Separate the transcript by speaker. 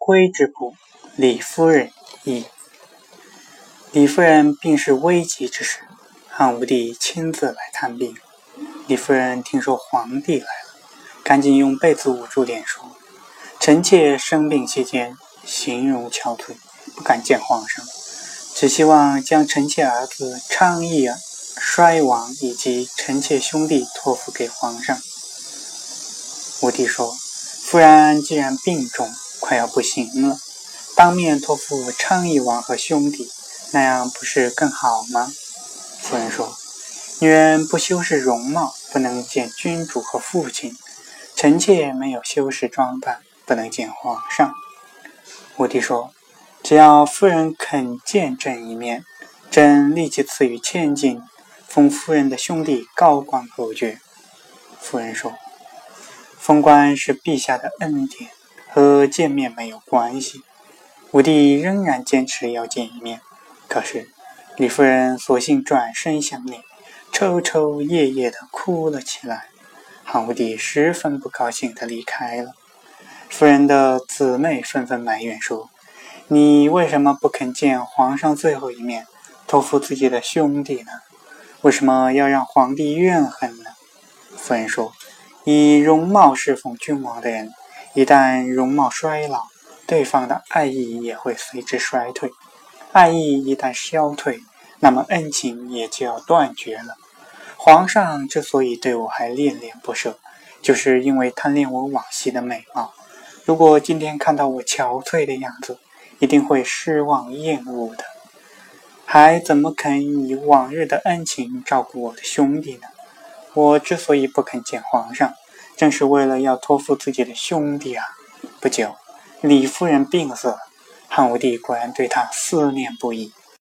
Speaker 1: 归之部，李夫人一。李夫人病是危急之时，汉武帝亲自来探病。李夫人听说皇帝来了，赶紧用被子捂住脸说：“臣妾生病期间，形容憔悴，不敢见皇上，只希望将臣妾儿子昌邑衰王以及臣妾兄弟托付给皇上。”武帝说：“夫人既然病重，快要不行了，当面托付昌邑王和兄弟，那样不是更好吗？”夫人说：“女人不修饰容貌，不能见君主和父亲；臣妾没有修饰装扮，不能见皇上。”武帝说：“只要夫人肯见朕一面，朕立即赐予千金，封夫人的兄弟高官厚爵。”夫人说。封官是陛下的恩典，和见面没有关系。武帝仍然坚持要见一面，可是李夫人索性转身向内，抽抽噎噎地哭了起来。汉武帝十分不高兴地离开了。夫人的姊妹纷纷埋怨说：“你为什么不肯见皇上最后一面，托付自己的兄弟呢？为什么要让皇帝怨恨呢？”夫人说。以容貌侍奉君王的人，一旦容貌衰老，对方的爱意也会随之衰退。爱意一旦消退，那么恩情也就要断绝了。皇上之所以对我还恋恋不舍，就是因为贪恋我往昔的美貌。如果今天看到我憔悴的样子，一定会失望厌恶的，还怎么肯以往日的恩情照顾我的兄弟呢？我之所以不肯见皇上，正是为了要托付自己的兄弟啊！不久，李夫人病死了，汉武帝果然对她思念不已。